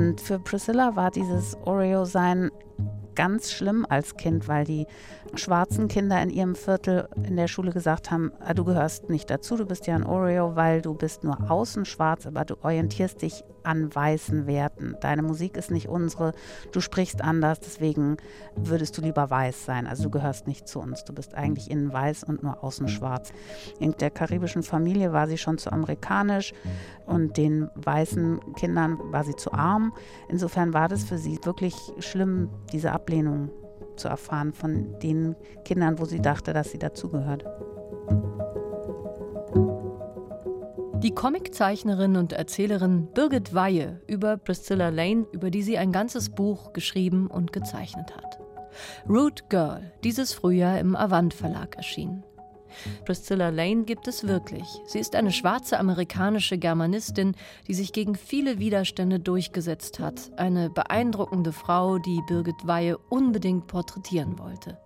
Und für Priscilla war dieses Oreo-Sein ganz schlimm als Kind, weil die schwarzen Kinder in ihrem Viertel in der Schule gesagt haben, ah, du gehörst nicht dazu, du bist ja ein Oreo, weil du bist nur außen schwarz, aber du orientierst dich an weißen Werten. Deine Musik ist nicht unsere, du sprichst anders, deswegen würdest du lieber weiß sein. Also du gehörst nicht zu uns, du bist eigentlich innen weiß und nur außen schwarz. In der karibischen Familie war sie schon zu amerikanisch und den weißen Kindern war sie zu arm. Insofern war das für sie wirklich schlimm, diese Ablehnung zu erfahren von den Kindern, wo sie dachte, dass sie dazugehört. Die Comiczeichnerin und Erzählerin Birgit Weihe über Priscilla Lane, über die sie ein ganzes Buch geschrieben und gezeichnet hat. Root Girl, dieses Frühjahr im Avant Verlag erschienen. Priscilla Lane gibt es wirklich. Sie ist eine schwarze amerikanische Germanistin, die sich gegen viele Widerstände durchgesetzt hat. Eine beeindruckende Frau, die Birgit Weihe unbedingt porträtieren wollte.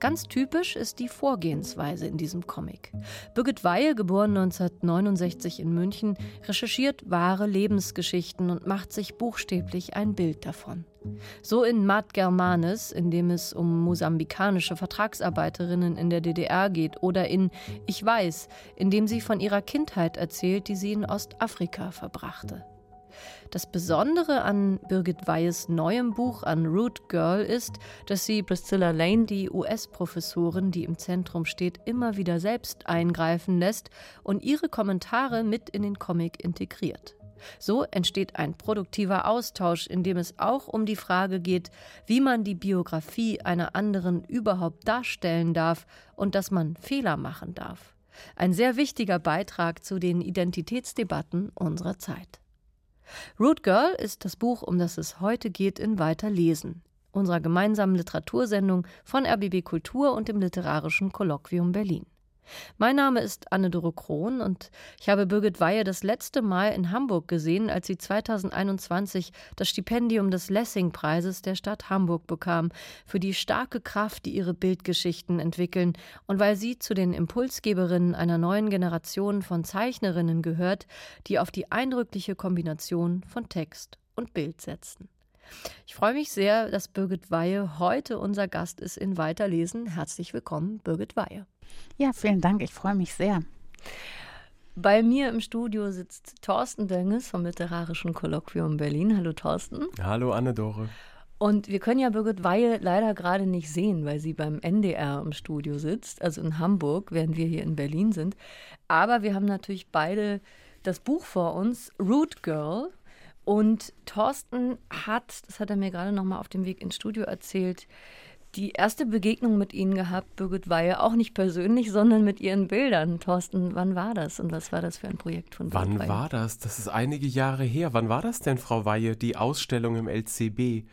Ganz typisch ist die Vorgehensweise in diesem Comic. Birgit Weihe, geboren 1969 in München, recherchiert wahre Lebensgeschichten und macht sich buchstäblich ein Bild davon. So in Mat Germanes, in dem es um mosambikanische Vertragsarbeiterinnen in der DDR geht, oder in Ich weiß, in dem sie von ihrer Kindheit erzählt, die sie in Ostafrika verbrachte. Das Besondere an Birgit Weihes neuem Buch an Root Girl ist, dass sie Priscilla Lane, die US-Professorin, die im Zentrum steht, immer wieder selbst eingreifen lässt und ihre Kommentare mit in den Comic integriert. So entsteht ein produktiver Austausch, in dem es auch um die Frage geht, wie man die Biografie einer anderen überhaupt darstellen darf und dass man Fehler machen darf. Ein sehr wichtiger Beitrag zu den Identitätsdebatten unserer Zeit. Root Girl ist das Buch, um das es heute geht, in Weiterlesen, unserer gemeinsamen Literatursendung von RBB Kultur und dem Literarischen Kolloquium Berlin. Mein Name ist Anne-Dore Krohn und ich habe Birgit Weihe das letzte Mal in Hamburg gesehen, als sie 2021 das Stipendium des Lessing-Preises der Stadt Hamburg bekam, für die starke Kraft, die ihre Bildgeschichten entwickeln und weil sie zu den Impulsgeberinnen einer neuen Generation von Zeichnerinnen gehört, die auf die eindrückliche Kombination von Text und Bild setzen. Ich freue mich sehr, dass Birgit Weihe heute unser Gast ist in Weiterlesen. Herzlich willkommen, Birgit Weihe. Ja, vielen Dank. Ich freue mich sehr. Bei mir im Studio sitzt Thorsten Dönges vom Literarischen Kolloquium Berlin. Hallo Thorsten. Hallo Anne-Dore. Und wir können ja Birgit Weihe leider gerade nicht sehen, weil sie beim NDR im Studio sitzt, also in Hamburg, während wir hier in Berlin sind. Aber wir haben natürlich beide das Buch vor uns, Root Girl. Und Thorsten hat, das hat er mir gerade noch mal auf dem Weg ins Studio erzählt, die erste Begegnung mit Ihnen gehabt, Birgit Weihe, auch nicht persönlich, sondern mit Ihren Bildern. Thorsten, wann war das und was war das für ein Projekt von Birgit Wann Weihe? war das? Das ist einige Jahre her. Wann war das denn, Frau Weihe, die Ausstellung im LCB?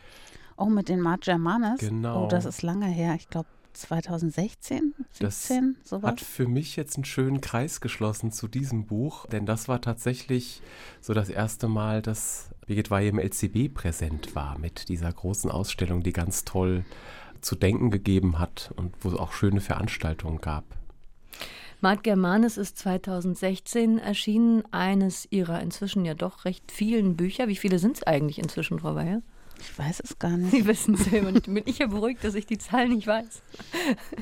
Oh, mit den Mart Germanes? Genau. Oh, das ist lange her. Ich glaube, 2016, 17, das sowas. Hat für mich jetzt einen schönen Kreis geschlossen zu diesem Buch, denn das war tatsächlich so das erste Mal, dass Birgit Weihe im LCB präsent war mit dieser großen Ausstellung, die ganz toll zu denken gegeben hat und wo es auch schöne Veranstaltungen gab. Mart Germanis ist 2016 erschienen, eines ihrer inzwischen ja doch recht vielen Bücher. Wie viele sind es eigentlich inzwischen, Frau Weyer? Ich weiß es gar nicht. Sie wissen es selber nicht. Bin ich ja beruhigt, dass ich die Zahl nicht weiß.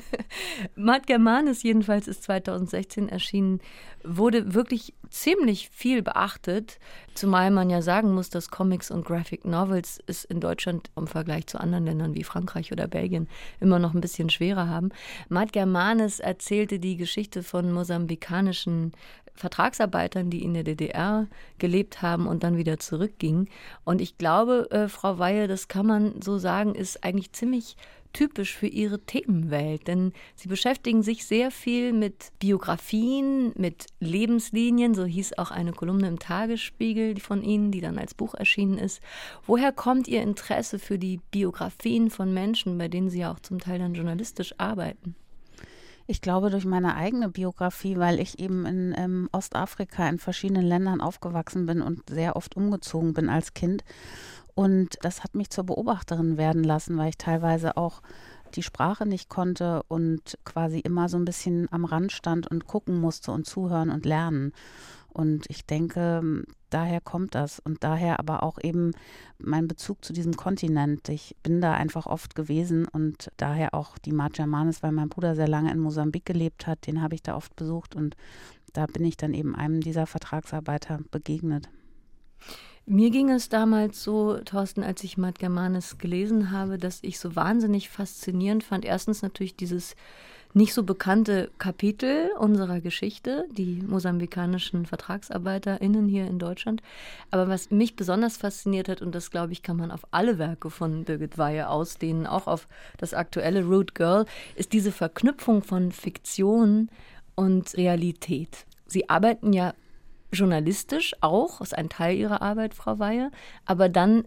Matt Germanis jedenfalls ist 2016 erschienen, wurde wirklich ziemlich viel beachtet, zumal man ja sagen muss, dass Comics und Graphic Novels es in Deutschland im Vergleich zu anderen Ländern wie Frankreich oder Belgien immer noch ein bisschen schwerer haben. Matt Germanis erzählte die Geschichte von mosambikanischen Vertragsarbeitern, die in der DDR gelebt haben und dann wieder zurückgingen. Und ich glaube, äh, Frau Weihe, das kann man so sagen, ist eigentlich ziemlich typisch für ihre Themenwelt, denn sie beschäftigen sich sehr viel mit Biografien, mit Lebenslinien, so hieß auch eine Kolumne im Tagesspiegel von Ihnen, die dann als Buch erschienen ist. Woher kommt Ihr Interesse für die Biografien von Menschen, bei denen Sie ja auch zum Teil dann journalistisch arbeiten? Ich glaube durch meine eigene Biografie, weil ich eben in ähm, Ostafrika in verschiedenen Ländern aufgewachsen bin und sehr oft umgezogen bin als Kind. Und das hat mich zur Beobachterin werden lassen, weil ich teilweise auch die Sprache nicht konnte und quasi immer so ein bisschen am Rand stand und gucken musste und zuhören und lernen. Und ich denke, daher kommt das und daher aber auch eben mein Bezug zu diesem Kontinent. Ich bin da einfach oft gewesen und daher auch die Mar Germanis, weil mein Bruder sehr lange in Mosambik gelebt hat, den habe ich da oft besucht und da bin ich dann eben einem dieser Vertragsarbeiter begegnet. Mir ging es damals so, Thorsten, als ich Matt Germanis gelesen habe, dass ich so wahnsinnig faszinierend fand. Erstens natürlich dieses nicht so bekannte Kapitel unserer Geschichte, die mosambikanischen VertragsarbeiterInnen hier in Deutschland. Aber was mich besonders fasziniert hat, und das glaube ich, kann man auf alle Werke von Birgit Weihe ausdehnen, auch auf das aktuelle Root Girl, ist diese Verknüpfung von Fiktion und Realität. Sie arbeiten ja journalistisch auch, ist ein Teil Ihrer Arbeit, Frau Weihe, aber dann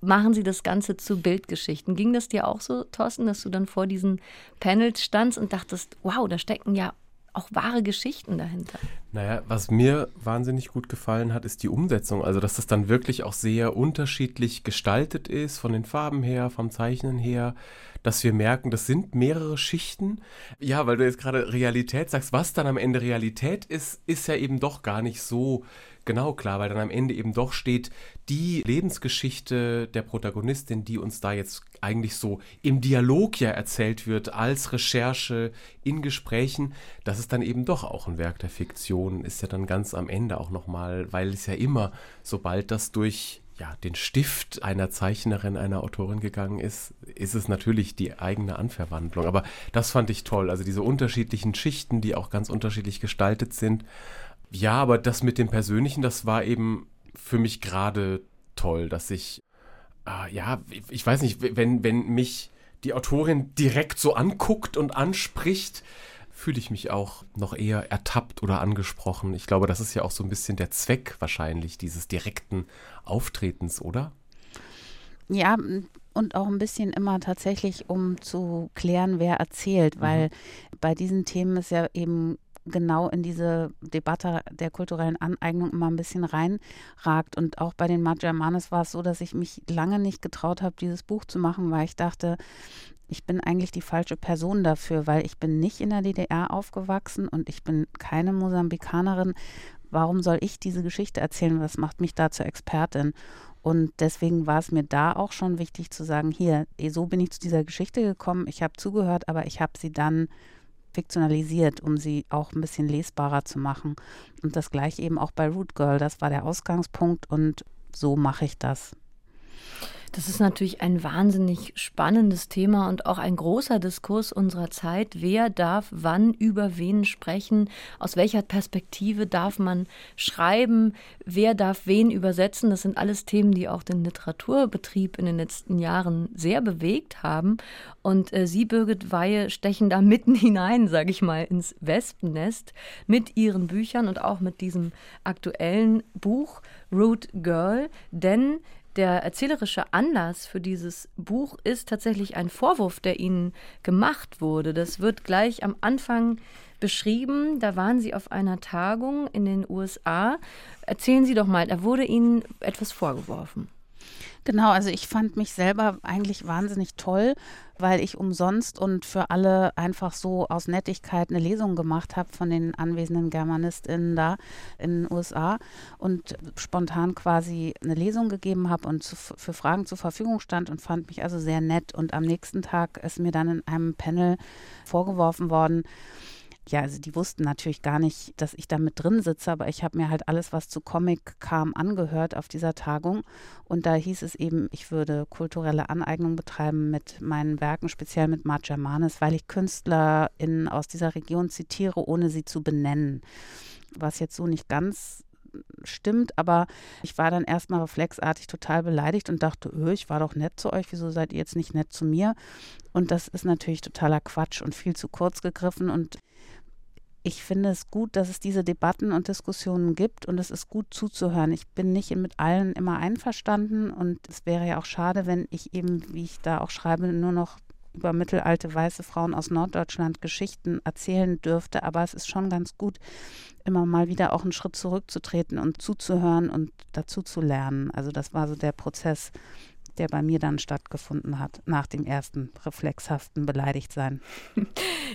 machen Sie das Ganze zu Bildgeschichten. Ging das dir auch so, Thorsten, dass du dann vor diesen Panels standst und dachtest, wow, da stecken ja auch wahre Geschichten dahinter? Naja, was mir wahnsinnig gut gefallen hat, ist die Umsetzung. Also, dass das dann wirklich auch sehr unterschiedlich gestaltet ist, von den Farben her, vom Zeichnen her, dass wir merken, das sind mehrere Schichten. Ja, weil du jetzt gerade Realität sagst, was dann am Ende Realität ist, ist ja eben doch gar nicht so genau klar, weil dann am Ende eben doch steht, die Lebensgeschichte der Protagonistin, die uns da jetzt eigentlich so im Dialog ja erzählt wird, als Recherche in Gesprächen, das ist dann eben doch auch ein Werk der Fiktion, ist ja dann ganz am Ende auch nochmal, weil es ja immer, sobald das durch ja, den Stift einer Zeichnerin, einer Autorin gegangen ist, ist es natürlich die eigene Anverwandlung. Aber das fand ich toll. Also diese unterschiedlichen Schichten, die auch ganz unterschiedlich gestaltet sind. Ja, aber das mit dem Persönlichen, das war eben für mich gerade toll, dass ich, äh, ja, ich weiß nicht, wenn, wenn mich die Autorin direkt so anguckt und anspricht, fühle ich mich auch noch eher ertappt oder angesprochen. Ich glaube, das ist ja auch so ein bisschen der Zweck wahrscheinlich dieses direkten Auftretens, oder? Ja, und auch ein bisschen immer tatsächlich, um zu klären, wer erzählt, weil mhm. bei diesen Themen ist ja eben genau in diese Debatte der kulturellen Aneignung immer ein bisschen reinragt. Und auch bei den Magermanes war es so, dass ich mich lange nicht getraut habe, dieses Buch zu machen, weil ich dachte, ich bin eigentlich die falsche Person dafür, weil ich bin nicht in der DDR aufgewachsen und ich bin keine Mosambikanerin. Warum soll ich diese Geschichte erzählen? Was macht mich da zur Expertin? Und deswegen war es mir da auch schon wichtig zu sagen, hier, so bin ich zu dieser Geschichte gekommen, ich habe zugehört, aber ich habe sie dann fiktionalisiert, um sie auch ein bisschen lesbarer zu machen. Und das gleiche eben auch bei Root Girl, das war der Ausgangspunkt und so mache ich das. Das ist natürlich ein wahnsinnig spannendes Thema und auch ein großer Diskurs unserer Zeit. Wer darf wann über wen sprechen? Aus welcher Perspektive darf man schreiben? Wer darf wen übersetzen? Das sind alles Themen, die auch den Literaturbetrieb in den letzten Jahren sehr bewegt haben. Und äh, Sie, Birgit Weihe, stechen da mitten hinein, sage ich mal, ins Wespennest mit Ihren Büchern und auch mit diesem aktuellen Buch Root Girl. Denn der erzählerische Anlass für dieses Buch ist tatsächlich ein Vorwurf, der Ihnen gemacht wurde. Das wird gleich am Anfang beschrieben. Da waren Sie auf einer Tagung in den USA. Erzählen Sie doch mal, da wurde Ihnen etwas vorgeworfen. Genau, also ich fand mich selber eigentlich wahnsinnig toll, weil ich umsonst und für alle einfach so aus Nettigkeit eine Lesung gemacht habe von den anwesenden GermanistInnen da in den USA und spontan quasi eine Lesung gegeben habe und zu, für Fragen zur Verfügung stand und fand mich also sehr nett. Und am nächsten Tag ist mir dann in einem Panel vorgeworfen worden, ja, also die wussten natürlich gar nicht, dass ich da mit drin sitze, aber ich habe mir halt alles, was zu Comic kam, angehört auf dieser Tagung. Und da hieß es eben, ich würde kulturelle Aneignung betreiben mit meinen Werken, speziell mit Mart Germanis, weil ich KünstlerInnen aus dieser Region zitiere, ohne sie zu benennen. Was jetzt so nicht ganz stimmt, aber ich war dann erstmal reflexartig total beleidigt und dachte, öh, ich war doch nett zu euch, wieso seid ihr jetzt nicht nett zu mir? Und das ist natürlich totaler Quatsch und viel zu kurz gegriffen und ich finde es gut, dass es diese Debatten und Diskussionen gibt und es ist gut zuzuhören. Ich bin nicht mit allen immer einverstanden und es wäre ja auch schade, wenn ich eben, wie ich da auch schreibe, nur noch über mittelalte weiße Frauen aus Norddeutschland Geschichten erzählen dürfte. Aber es ist schon ganz gut, immer mal wieder auch einen Schritt zurückzutreten und zuzuhören und dazu zu lernen. Also das war so der Prozess, der bei mir dann stattgefunden hat, nach dem ersten reflexhaften Beleidigtsein.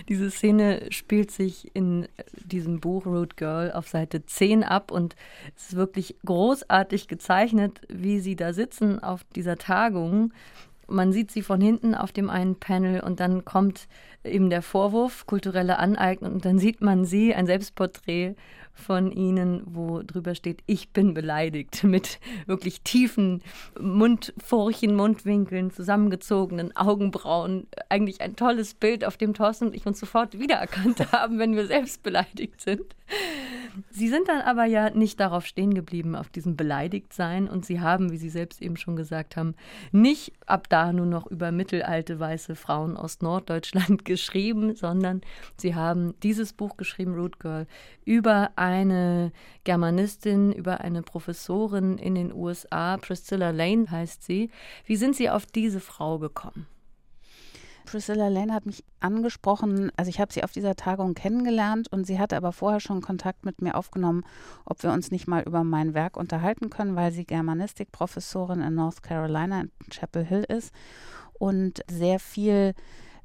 Diese Szene spielt sich in diesem Buch Root Girl auf Seite 10 ab und es ist wirklich großartig gezeichnet, wie sie da sitzen auf dieser Tagung. Man sieht sie von hinten auf dem einen Panel und dann kommt eben der Vorwurf, kulturelle Aneignung und dann sieht man sie, ein Selbstporträt von ihnen, wo drüber steht, ich bin beleidigt, mit wirklich tiefen Mundfurchen, Mundwinkeln, zusammengezogenen Augenbrauen. Eigentlich ein tolles Bild, auf dem Thorsten und ich uns sofort wiedererkannt haben, wenn wir selbst beleidigt sind. Sie sind dann aber ja nicht darauf stehen geblieben, auf diesem Beleidigtsein. Und Sie haben, wie Sie selbst eben schon gesagt haben, nicht ab da nur noch über mittelalte weiße Frauen aus Norddeutschland geschrieben, sondern Sie haben dieses Buch geschrieben, Root Girl, über eine Germanistin, über eine Professorin in den USA, Priscilla Lane heißt sie. Wie sind Sie auf diese Frau gekommen? Priscilla Lane hat mich angesprochen, also ich habe sie auf dieser Tagung kennengelernt und sie hatte aber vorher schon Kontakt mit mir aufgenommen, ob wir uns nicht mal über mein Werk unterhalten können, weil sie Germanistikprofessorin in North Carolina in Chapel Hill ist und sehr viel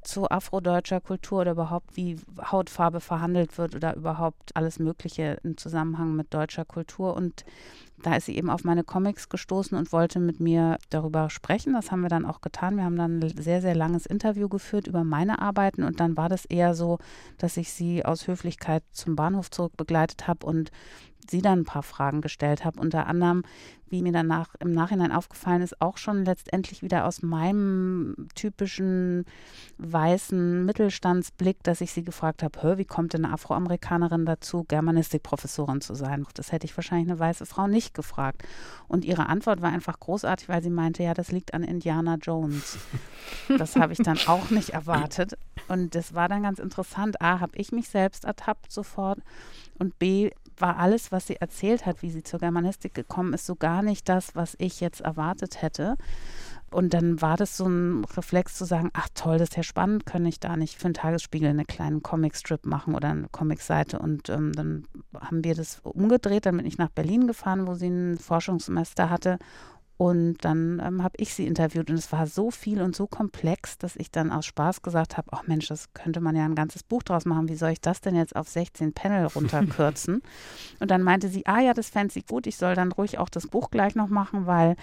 zu afrodeutscher Kultur oder überhaupt wie Hautfarbe verhandelt wird oder überhaupt alles Mögliche im Zusammenhang mit deutscher Kultur. Und da ist sie eben auf meine Comics gestoßen und wollte mit mir darüber sprechen. Das haben wir dann auch getan. Wir haben dann ein sehr, sehr langes Interview geführt über meine Arbeiten und dann war das eher so, dass ich sie aus Höflichkeit zum Bahnhof zurück begleitet habe und sie dann ein paar Fragen gestellt habe. Unter anderem, wie mir danach im Nachhinein aufgefallen ist, auch schon letztendlich wieder aus meinem typischen weißen Mittelstandsblick, dass ich sie gefragt habe, wie kommt denn eine Afroamerikanerin dazu, Germanistikprofessorin zu sein? Das hätte ich wahrscheinlich eine weiße Frau nicht gefragt. Und ihre Antwort war einfach großartig, weil sie meinte, ja, das liegt an Indiana Jones. Das habe ich dann auch nicht erwartet. Und das war dann ganz interessant. A, habe ich mich selbst ertappt sofort. Und B, war alles, was sie erzählt hat, wie sie zur Germanistik gekommen ist, so gar nicht das, was ich jetzt erwartet hätte. Und dann war das so ein Reflex zu sagen, ach toll, das ist ja spannend, kann ich da nicht für einen Tagesspiegel eine kleine Comicstrip machen oder eine Comicseite. Und ähm, dann haben wir das umgedreht, dann bin ich nach Berlin gefahren, wo sie ein Forschungssemester hatte und dann ähm, habe ich sie interviewt und es war so viel und so komplex, dass ich dann aus Spaß gesagt habe, ach Mensch, das könnte man ja ein ganzes Buch draus machen. Wie soll ich das denn jetzt auf 16 Panel runterkürzen? und dann meinte sie, ah ja, das fände sie gut, ich soll dann ruhig auch das Buch gleich noch machen, weil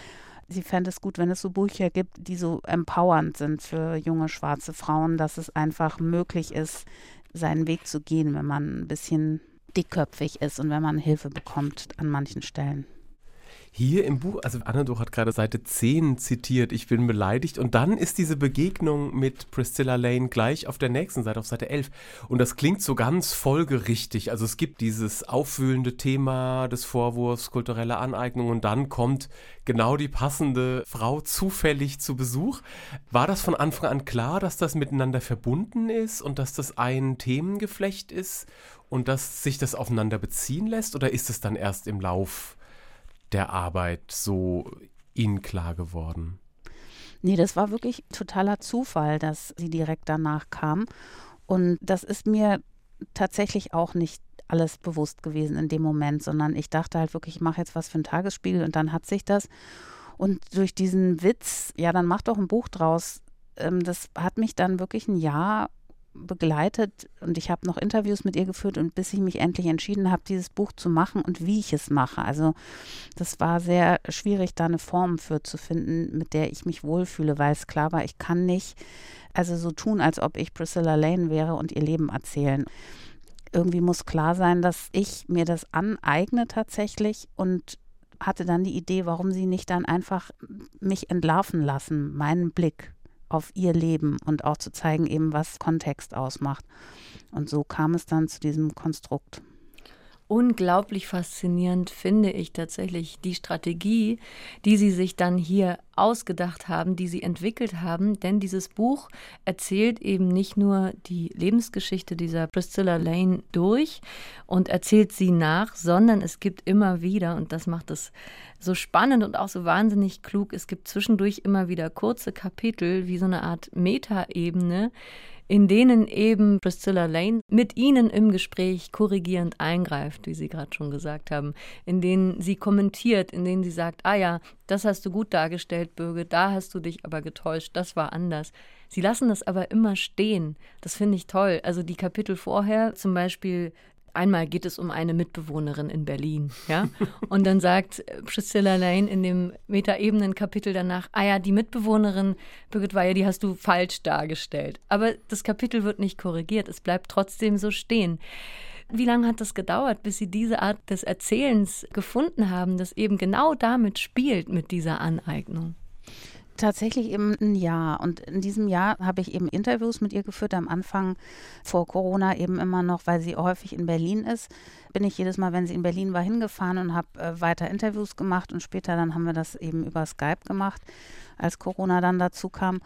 sie fände es gut, wenn es so Bücher gibt, die so empowernd sind für junge schwarze Frauen, dass es einfach möglich ist, seinen Weg zu gehen, wenn man ein bisschen dickköpfig ist und wenn man Hilfe bekommt an manchen Stellen. Hier im Buch, also Anna hat gerade Seite 10 zitiert, ich bin beleidigt. Und dann ist diese Begegnung mit Priscilla Lane gleich auf der nächsten Seite, auf Seite 11. Und das klingt so ganz folgerichtig. Also es gibt dieses aufwühlende Thema des Vorwurfs, kulturelle Aneignung und dann kommt genau die passende Frau zufällig zu Besuch. War das von Anfang an klar, dass das miteinander verbunden ist und dass das ein Themengeflecht ist und dass sich das aufeinander beziehen lässt? Oder ist es dann erst im Lauf der Arbeit so Ihnen klar geworden? Nee, das war wirklich totaler Zufall, dass sie direkt danach kam. Und das ist mir tatsächlich auch nicht alles bewusst gewesen in dem Moment, sondern ich dachte halt wirklich, ich mache jetzt was für einen Tagesspiegel und dann hat sich das. Und durch diesen Witz, ja, dann mach doch ein Buch draus, ähm, das hat mich dann wirklich ein Jahr begleitet und ich habe noch Interviews mit ihr geführt und bis ich mich endlich entschieden habe, dieses Buch zu machen und wie ich es mache. Also das war sehr schwierig, da eine Form für zu finden, mit der ich mich wohlfühle, weil es klar war, ich kann nicht also so tun, als ob ich Priscilla Lane wäre und ihr Leben erzählen. Irgendwie muss klar sein, dass ich mir das aneigne tatsächlich und hatte dann die Idee, warum sie nicht dann einfach mich entlarven lassen, meinen Blick auf ihr Leben und auch zu zeigen, eben was Kontext ausmacht. Und so kam es dann zu diesem Konstrukt. Unglaublich faszinierend finde ich tatsächlich die Strategie, die Sie sich dann hier ausgedacht haben, die Sie entwickelt haben. Denn dieses Buch erzählt eben nicht nur die Lebensgeschichte dieser Priscilla Lane durch und erzählt sie nach, sondern es gibt immer wieder, und das macht es so spannend und auch so wahnsinnig klug, es gibt zwischendurch immer wieder kurze Kapitel, wie so eine Art Metaebene, in denen eben Priscilla Lane mit ihnen im Gespräch korrigierend eingreift, wie Sie gerade schon gesagt haben, in denen sie kommentiert, in denen sie sagt, ah ja, das hast du gut dargestellt, Bürge, da hast du dich aber getäuscht, das war anders. Sie lassen das aber immer stehen. Das finde ich toll. Also die Kapitel vorher, zum Beispiel einmal geht es um eine Mitbewohnerin in Berlin, ja. Und dann sagt Priscilla Lane in dem Metaebenen-Kapitel danach, ah ja, die Mitbewohnerin Birgit Weihe, die hast du falsch dargestellt. Aber das Kapitel wird nicht korrigiert, es bleibt trotzdem so stehen. Wie lange hat das gedauert, bis Sie diese Art des Erzählens gefunden haben, das eben genau damit spielt, mit dieser Aneignung? Tatsächlich eben ein Jahr. Und in diesem Jahr habe ich eben Interviews mit ihr geführt. Am Anfang vor Corona eben immer noch, weil sie häufig in Berlin ist, bin ich jedes Mal, wenn sie in Berlin war, hingefahren und habe äh, weiter Interviews gemacht. Und später dann haben wir das eben über Skype gemacht, als Corona dann dazu kam.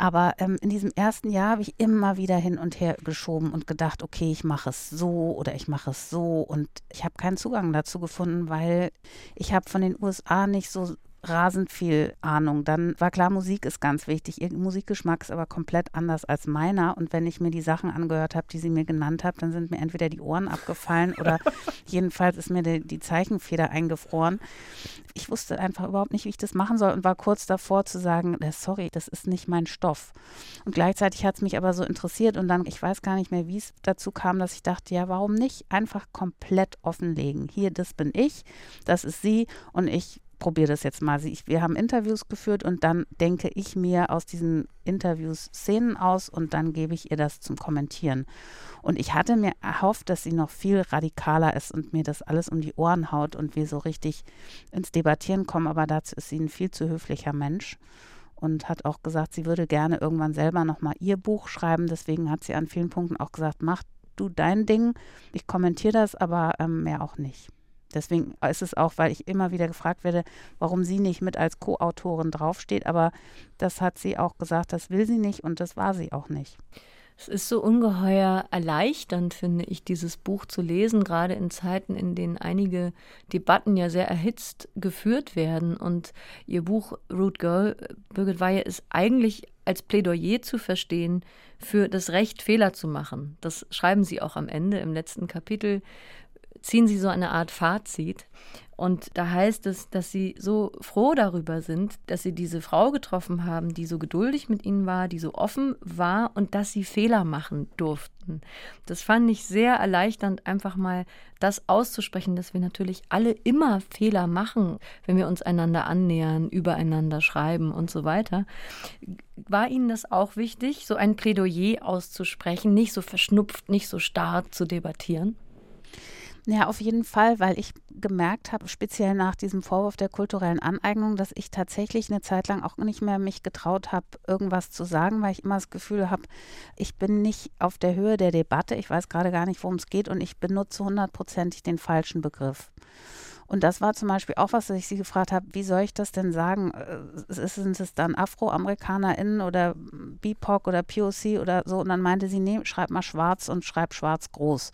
Aber ähm, in diesem ersten Jahr habe ich immer wieder hin und her geschoben und gedacht, okay, ich mache es so oder ich mache es so. Und ich habe keinen Zugang dazu gefunden, weil ich habe von den USA nicht so rasend viel Ahnung. Dann war klar, Musik ist ganz wichtig. Ihr Musikgeschmack ist aber komplett anders als meiner. Und wenn ich mir die Sachen angehört habe, die sie mir genannt hat, dann sind mir entweder die Ohren abgefallen oder jedenfalls ist mir die, die Zeichenfeder eingefroren. Ich wusste einfach überhaupt nicht, wie ich das machen soll und war kurz davor zu sagen, äh, sorry, das ist nicht mein Stoff. Und gleichzeitig hat es mich aber so interessiert und dann, ich weiß gar nicht mehr, wie es dazu kam, dass ich dachte, ja, warum nicht einfach komplett offenlegen? Hier, das bin ich, das ist sie und ich probiere das jetzt mal. wir haben Interviews geführt und dann denke ich mir aus diesen Interviews Szenen aus und dann gebe ich ihr das zum Kommentieren. Und ich hatte mir erhofft, dass sie noch viel radikaler ist und mir das alles um die Ohren haut und wir so richtig ins Debattieren kommen, aber dazu ist sie ein viel zu höflicher Mensch und hat auch gesagt, sie würde gerne irgendwann selber nochmal ihr Buch schreiben. Deswegen hat sie an vielen Punkten auch gesagt, mach du dein Ding, ich kommentiere das, aber ähm, mehr auch nicht. Deswegen ist es auch, weil ich immer wieder gefragt werde, warum sie nicht mit als Co-Autorin draufsteht. Aber das hat sie auch gesagt, das will sie nicht und das war sie auch nicht. Es ist so ungeheuer erleichternd, finde ich, dieses Buch zu lesen, gerade in Zeiten, in denen einige Debatten ja sehr erhitzt geführt werden. Und ihr Buch Root Girl, Birgit Weihe, ist eigentlich als Plädoyer zu verstehen für das Recht, Fehler zu machen. Das schreiben Sie auch am Ende im letzten Kapitel ziehen sie so eine Art Fazit. Und da heißt es, dass sie so froh darüber sind, dass sie diese Frau getroffen haben, die so geduldig mit ihnen war, die so offen war und dass sie Fehler machen durften. Das fand ich sehr erleichternd, einfach mal das auszusprechen, dass wir natürlich alle immer Fehler machen, wenn wir uns einander annähern, übereinander schreiben und so weiter. War Ihnen das auch wichtig, so ein Plädoyer auszusprechen, nicht so verschnupft, nicht so starr zu debattieren? Ja, auf jeden Fall, weil ich gemerkt habe, speziell nach diesem Vorwurf der kulturellen Aneignung, dass ich tatsächlich eine Zeit lang auch nicht mehr mich getraut habe, irgendwas zu sagen, weil ich immer das Gefühl habe, ich bin nicht auf der Höhe der Debatte. Ich weiß gerade gar nicht, worum es geht und ich benutze hundertprozentig den falschen Begriff. Und das war zum Beispiel auch was, dass ich sie gefragt habe, wie soll ich das denn sagen? Äh, sind es dann AfroamerikanerInnen oder BIPOC oder POC oder so? Und dann meinte sie, nee, schreib mal schwarz und schreib schwarz groß.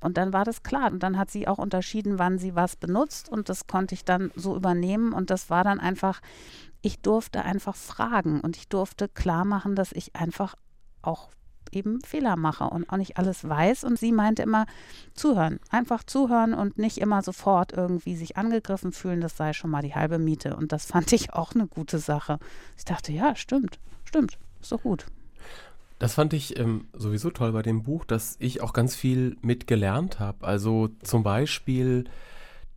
Und dann war das klar. Und dann hat sie auch unterschieden, wann sie was benutzt. Und das konnte ich dann so übernehmen. Und das war dann einfach, ich durfte einfach fragen und ich durfte klar machen, dass ich einfach auch eben Fehler mache und auch nicht alles weiß. Und sie meinte immer, zuhören, einfach zuhören und nicht immer sofort irgendwie sich angegriffen fühlen, das sei schon mal die halbe Miete. Und das fand ich auch eine gute Sache. Ich dachte, ja, stimmt, stimmt, ist doch gut. Das fand ich ähm, sowieso toll bei dem Buch, dass ich auch ganz viel mitgelernt habe. Also zum Beispiel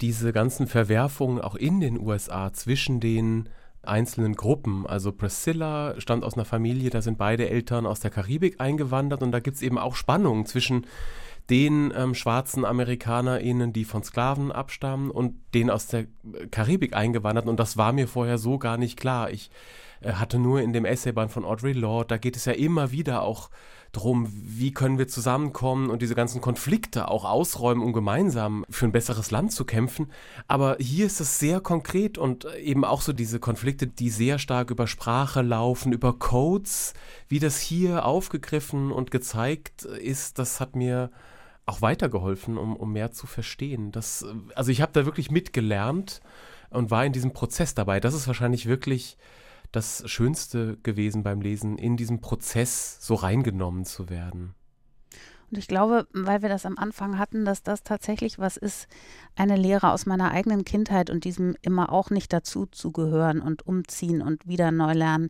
diese ganzen Verwerfungen auch in den USA zwischen den einzelnen Gruppen. Also Priscilla stammt aus einer Familie, da sind beide Eltern aus der Karibik eingewandert und da gibt es eben auch Spannungen zwischen den ähm, schwarzen AmerikanerInnen, die von Sklaven abstammen und den aus der Karibik eingewanderten. Und das war mir vorher so gar nicht klar. Ich äh, hatte nur in dem Essayband von Audrey Lorde, da geht es ja immer wieder auch drum, wie können wir zusammenkommen und diese ganzen Konflikte auch ausräumen, um gemeinsam für ein besseres Land zu kämpfen. Aber hier ist es sehr konkret und eben auch so diese Konflikte, die sehr stark über Sprache laufen, über Codes, wie das hier aufgegriffen und gezeigt ist, das hat mir auch weitergeholfen, um, um mehr zu verstehen. Das, also ich habe da wirklich mitgelernt und war in diesem Prozess dabei. Das ist wahrscheinlich wirklich das Schönste gewesen beim Lesen, in diesem Prozess so reingenommen zu werden. Und ich glaube, weil wir das am Anfang hatten, dass das tatsächlich was ist, eine Lehre aus meiner eigenen Kindheit und diesem immer auch nicht dazu zu gehören und umziehen und wieder neu lernen,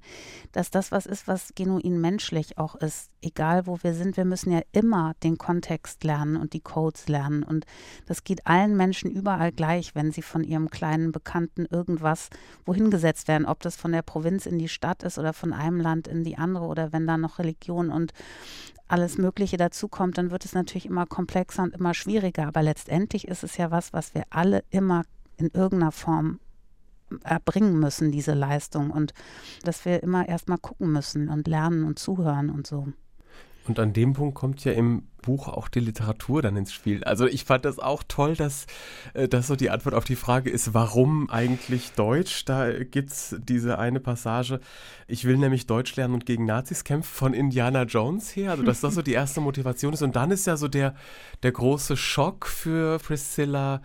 dass das was ist, was genuin menschlich auch ist. Egal wo wir sind, wir müssen ja immer den Kontext lernen und die Codes lernen. Und das geht allen Menschen überall gleich, wenn sie von ihrem kleinen Bekannten irgendwas wohin gesetzt werden, ob das von der Provinz in die Stadt ist oder von einem Land in die andere oder wenn da noch Religion und alles Mögliche dazukommt, dann wird es natürlich immer komplexer und immer schwieriger. Aber letztendlich ist es ja was, was wir alle immer in irgendeiner Form erbringen müssen, diese Leistung. Und dass wir immer erstmal gucken müssen und lernen und zuhören und so. Und an dem Punkt kommt ja im Buch auch die Literatur dann ins Spiel. Also ich fand das auch toll, dass äh, das so die Antwort auf die Frage ist, warum eigentlich Deutsch? Da gibt es diese eine Passage, ich will nämlich Deutsch lernen und gegen Nazis kämpfen von Indiana Jones her. Also dass das so die erste Motivation ist. Und dann ist ja so der, der große Schock für Priscilla,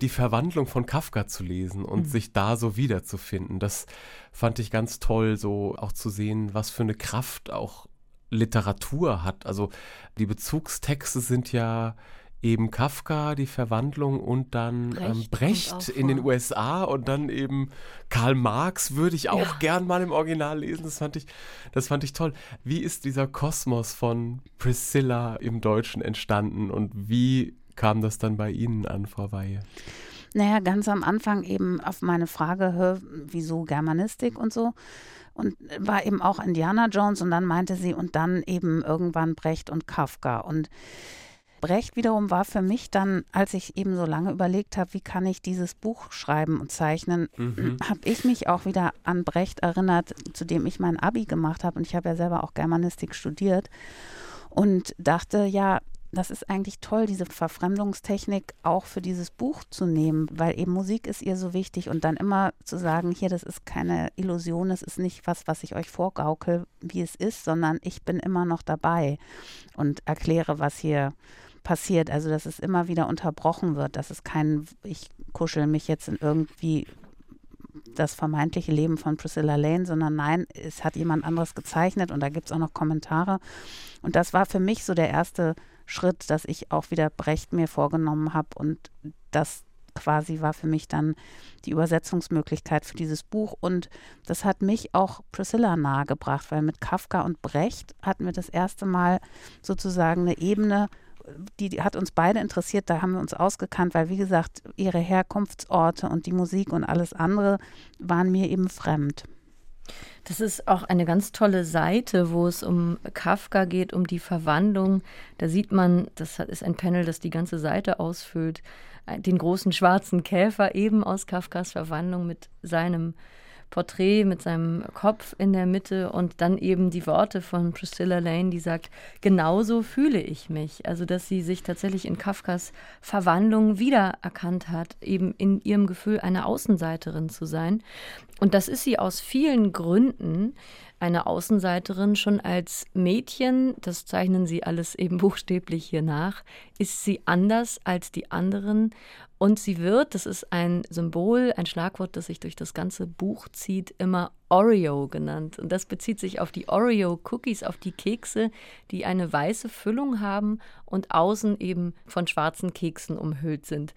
die Verwandlung von Kafka zu lesen und mhm. sich da so wiederzufinden. Das fand ich ganz toll, so auch zu sehen, was für eine Kraft auch Literatur hat. Also die Bezugstexte sind ja eben Kafka, die Verwandlung und dann Brecht, ähm, Brecht in den USA und dann eben Karl Marx würde ich auch ja. gern mal im Original lesen. Das fand ich, das fand ich toll. Wie ist dieser Kosmos von Priscilla im Deutschen entstanden und wie kam das dann bei Ihnen an, Frau Weihe? Naja, ganz am Anfang eben auf meine Frage, wieso Germanistik und so und war eben auch Indiana Jones und dann meinte sie und dann eben irgendwann Brecht und Kafka und Brecht wiederum war für mich dann, als ich eben so lange überlegt habe, wie kann ich dieses Buch schreiben und zeichnen, mhm. habe ich mich auch wieder an Brecht erinnert, zu dem ich mein Abi gemacht habe und ich habe ja selber auch Germanistik studiert und dachte, ja, das ist eigentlich toll, diese Verfremdungstechnik auch für dieses Buch zu nehmen, weil eben Musik ist ihr so wichtig und dann immer zu sagen, hier, das ist keine Illusion, es ist nicht was, was ich euch vorgaukel, wie es ist, sondern ich bin immer noch dabei und erkläre, was hier passiert. Also, dass es immer wieder unterbrochen wird, dass es kein, ich kuschel mich jetzt in irgendwie das vermeintliche Leben von Priscilla Lane, sondern nein, es hat jemand anderes gezeichnet und da gibt es auch noch Kommentare. Und das war für mich so der erste Schritt, dass ich auch wieder Brecht mir vorgenommen habe und das quasi war für mich dann die Übersetzungsmöglichkeit für dieses Buch und das hat mich auch Priscilla nahegebracht, weil mit Kafka und Brecht hatten wir das erste Mal sozusagen eine Ebene, die, die hat uns beide interessiert, da haben wir uns ausgekannt, weil wie gesagt, ihre Herkunftsorte und die Musik und alles andere waren mir eben fremd. Das ist auch eine ganz tolle Seite, wo es um Kafka geht, um die Verwandlung. Da sieht man, das ist ein Panel, das die ganze Seite ausfüllt, den großen schwarzen Käfer eben aus Kafkas Verwandlung mit seinem Porträt mit seinem Kopf in der Mitte und dann eben die Worte von Priscilla Lane, die sagt, genauso fühle ich mich. Also, dass sie sich tatsächlich in Kafkas Verwandlung wiedererkannt hat, eben in ihrem Gefühl, eine Außenseiterin zu sein. Und das ist sie aus vielen Gründen eine Außenseiterin schon als Mädchen, das zeichnen sie alles eben buchstäblich hier nach, ist sie anders als die anderen und sie wird, das ist ein Symbol, ein Schlagwort, das sich durch das ganze Buch zieht, immer Oreo genannt. Und das bezieht sich auf die Oreo-Cookies, auf die Kekse, die eine weiße Füllung haben und außen eben von schwarzen Keksen umhüllt sind.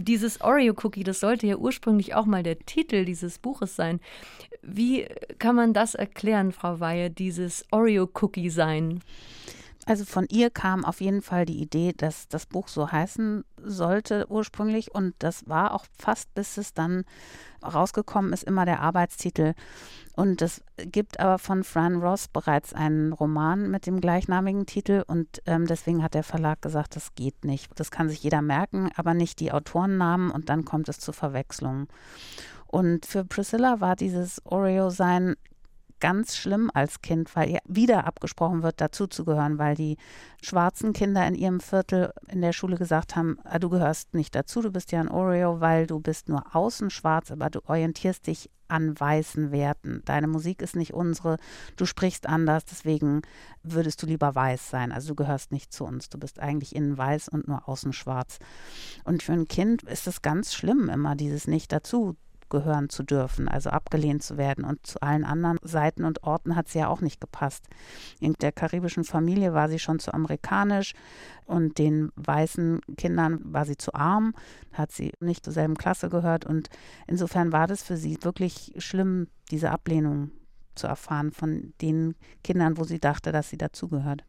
Dieses Oreo-Cookie, das sollte ja ursprünglich auch mal der Titel dieses Buches sein. Wie kann man das erklären, Frau Weihe, dieses Oreo-Cookie sein? Also von ihr kam auf jeden Fall die Idee, dass das Buch so heißen sollte ursprünglich und das war auch fast bis es dann rausgekommen ist immer der Arbeitstitel. Und es gibt aber von Fran Ross bereits einen Roman mit dem gleichnamigen Titel und ähm, deswegen hat der Verlag gesagt, das geht nicht. Das kann sich jeder merken, aber nicht die Autorennamen und dann kommt es zu Verwechslungen. Und für Priscilla war dieses Oreo-Sein ganz schlimm als Kind, weil ihr wieder abgesprochen wird, dazuzugehören, weil die schwarzen Kinder in ihrem Viertel in der Schule gesagt haben, ah, du gehörst nicht dazu, du bist ja ein Oreo, weil du bist nur außen schwarz, aber du orientierst dich an weißen Werten. Deine Musik ist nicht unsere, du sprichst anders, deswegen würdest du lieber weiß sein. Also du gehörst nicht zu uns, du bist eigentlich innen weiß und nur außen schwarz. Und für ein Kind ist es ganz schlimm, immer dieses nicht dazu gehören zu dürfen, also abgelehnt zu werden. Und zu allen anderen Seiten und Orten hat sie ja auch nicht gepasst. In der karibischen Familie war sie schon zu amerikanisch und den weißen Kindern war sie zu arm, hat sie nicht zur selben Klasse gehört. Und insofern war das für sie wirklich schlimm, diese Ablehnung zu erfahren von den Kindern, wo sie dachte, dass sie dazugehört.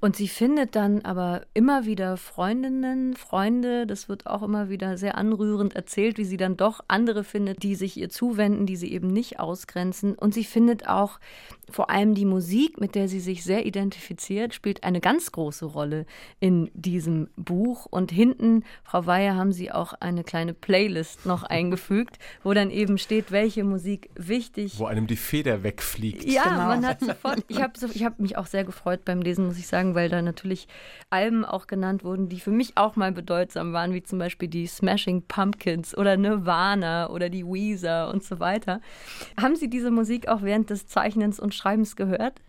Und sie findet dann aber immer wieder Freundinnen, Freunde. Das wird auch immer wieder sehr anrührend erzählt, wie sie dann doch andere findet, die sich ihr zuwenden, die sie eben nicht ausgrenzen. Und sie findet auch vor allem die Musik, mit der sie sich sehr identifiziert, spielt eine ganz große Rolle in diesem Buch. Und hinten, Frau Weyer, haben Sie auch eine kleine Playlist noch eingefügt, wo dann eben steht, welche Musik wichtig. Wo einem die Feder wegfliegt. Ja, genau. man hat sofort. Ich habe ich hab mich auch sehr gefreut beim Lesen, muss ich sagen, weil da natürlich Alben auch genannt wurden, die für mich auch mal bedeutsam waren, wie zum Beispiel die Smashing Pumpkins oder Nirvana oder die Weezer und so weiter. Haben Sie diese Musik auch während des Zeichnens und Schreibens gehört?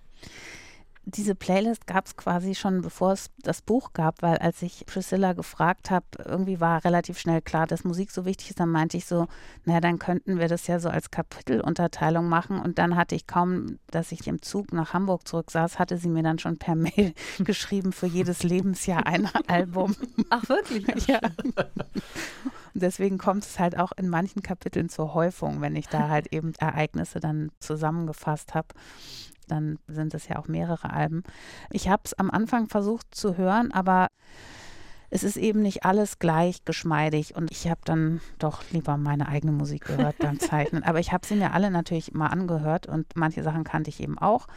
Diese Playlist gab es quasi schon, bevor es das Buch gab, weil als ich Priscilla gefragt habe, irgendwie war relativ schnell klar, dass Musik so wichtig ist. Dann meinte ich so, naja, dann könnten wir das ja so als Kapitelunterteilung machen. Und dann hatte ich kaum, dass ich im Zug nach Hamburg zurücksaß, hatte sie mir dann schon per Mail geschrieben, für jedes Lebensjahr ein Album. Ach wirklich? ja. Und deswegen kommt es halt auch in manchen Kapiteln zur Häufung, wenn ich da halt eben Ereignisse dann zusammengefasst habe. Dann sind es ja auch mehrere Alben. Ich habe es am Anfang versucht zu hören, aber es ist eben nicht alles gleich geschmeidig und ich habe dann doch lieber meine eigene Musik gehört beim Zeichnen. Aber ich habe sie mir alle natürlich mal angehört und manche Sachen kannte ich eben auch.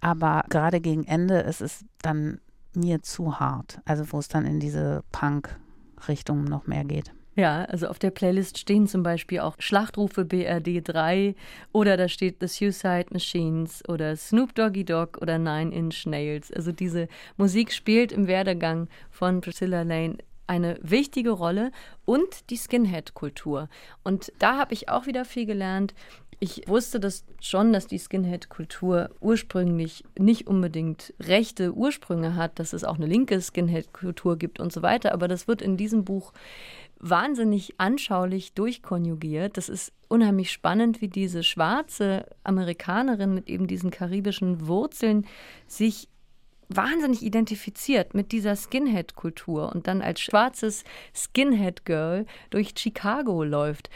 Aber gerade gegen Ende ist es dann mir zu hart. Also wo es dann in diese Punk-Richtung noch mehr geht. Ja, also auf der Playlist stehen zum Beispiel auch Schlachtrufe BRD 3 oder da steht The Suicide Machines oder Snoop Doggy Dogg oder Nine Inch Nails. Also diese Musik spielt im Werdegang von Priscilla Lane eine wichtige Rolle und die Skinhead-Kultur. Und da habe ich auch wieder viel gelernt. Ich wusste das schon, dass die Skinhead-Kultur ursprünglich nicht unbedingt rechte Ursprünge hat, dass es auch eine linke Skinhead-Kultur gibt und so weiter. Aber das wird in diesem Buch wahnsinnig anschaulich durchkonjugiert. Das ist unheimlich spannend, wie diese schwarze Amerikanerin mit eben diesen karibischen Wurzeln sich wahnsinnig identifiziert mit dieser Skinhead-Kultur und dann als schwarzes Skinhead-Girl durch Chicago läuft.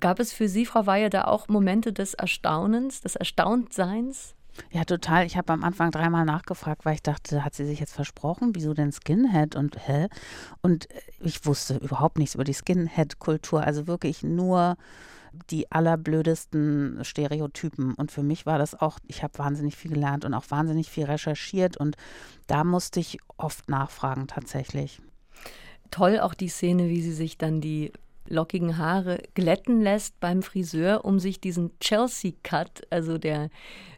Gab es für Sie, Frau Weihe, da auch Momente des Erstaunens, des Erstauntseins? Ja, total. Ich habe am Anfang dreimal nachgefragt, weil ich dachte, hat sie sich jetzt versprochen? Wieso denn Skinhead? Und hä? Und äh, ich wusste überhaupt nichts über die Skinhead-Kultur. Also wirklich nur die allerblödesten Stereotypen. Und für mich war das auch, ich habe wahnsinnig viel gelernt und auch wahnsinnig viel recherchiert. Und da musste ich oft nachfragen tatsächlich. Toll auch die Szene, wie sie sich dann die lockigen Haare glätten lässt beim Friseur, um sich diesen Chelsea-Cut, also der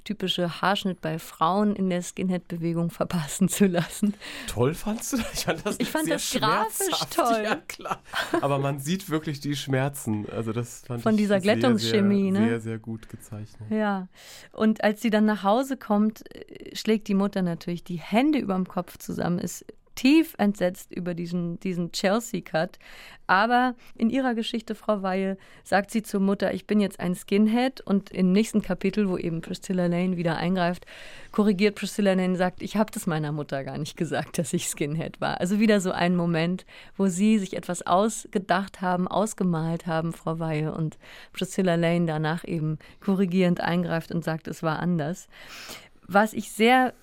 typische Haarschnitt bei Frauen in der Skinhead-Bewegung verpassen zu lassen. Toll fandst du das? Ich fand das, ich fand das grafisch toll. Ja, klar. Aber man sieht wirklich die Schmerzen. Also das fand Von dieser Glättungschemie, sehr, ne? Sehr, sehr gut gezeichnet. Ja. Und als sie dann nach Hause kommt, äh, schlägt die Mutter natürlich die Hände über dem Kopf zusammen, ist tief entsetzt über diesen, diesen Chelsea-Cut. Aber in ihrer Geschichte, Frau Weihe, sagt sie zur Mutter, ich bin jetzt ein Skinhead. Und im nächsten Kapitel, wo eben Priscilla Lane wieder eingreift, korrigiert Priscilla Lane, sagt, ich habe das meiner Mutter gar nicht gesagt, dass ich Skinhead war. Also wieder so ein Moment, wo sie sich etwas ausgedacht haben, ausgemalt haben, Frau Weihe, und Priscilla Lane danach eben korrigierend eingreift und sagt, es war anders. Was ich sehr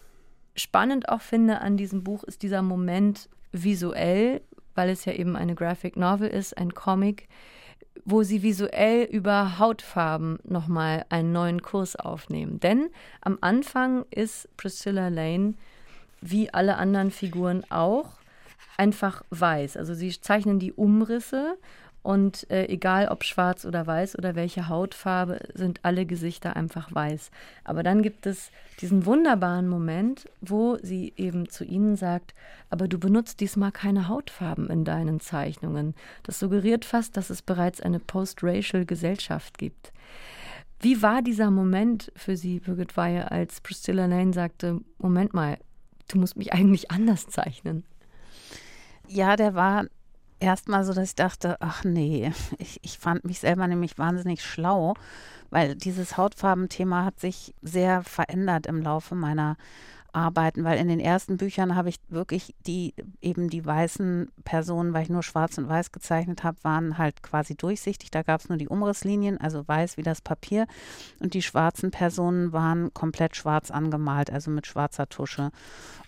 spannend auch finde an diesem Buch ist dieser Moment visuell, weil es ja eben eine Graphic Novel ist, ein Comic, wo sie visuell über Hautfarben nochmal einen neuen Kurs aufnehmen. Denn am Anfang ist Priscilla Lane, wie alle anderen Figuren auch, einfach weiß. Also sie zeichnen die Umrisse und äh, egal ob schwarz oder weiß oder welche Hautfarbe, sind alle Gesichter einfach weiß. Aber dann gibt es diesen wunderbaren Moment, wo sie eben zu ihnen sagt, aber du benutzt diesmal keine Hautfarben in deinen Zeichnungen. Das suggeriert fast, dass es bereits eine post-racial Gesellschaft gibt. Wie war dieser Moment für Sie, Birgit Weihe, als Priscilla Lane sagte, Moment mal, du musst mich eigentlich anders zeichnen? Ja, der war erstmal so, dass ich dachte, ach nee, ich, ich fand mich selber nämlich wahnsinnig schlau, weil dieses Hautfarbenthema hat sich sehr verändert im Laufe meiner arbeiten, weil in den ersten Büchern habe ich wirklich die eben die weißen Personen, weil ich nur schwarz und weiß gezeichnet habe, waren halt quasi durchsichtig. Da gab es nur die Umrisslinien, also weiß wie das Papier. Und die schwarzen Personen waren komplett schwarz angemalt, also mit schwarzer Tusche.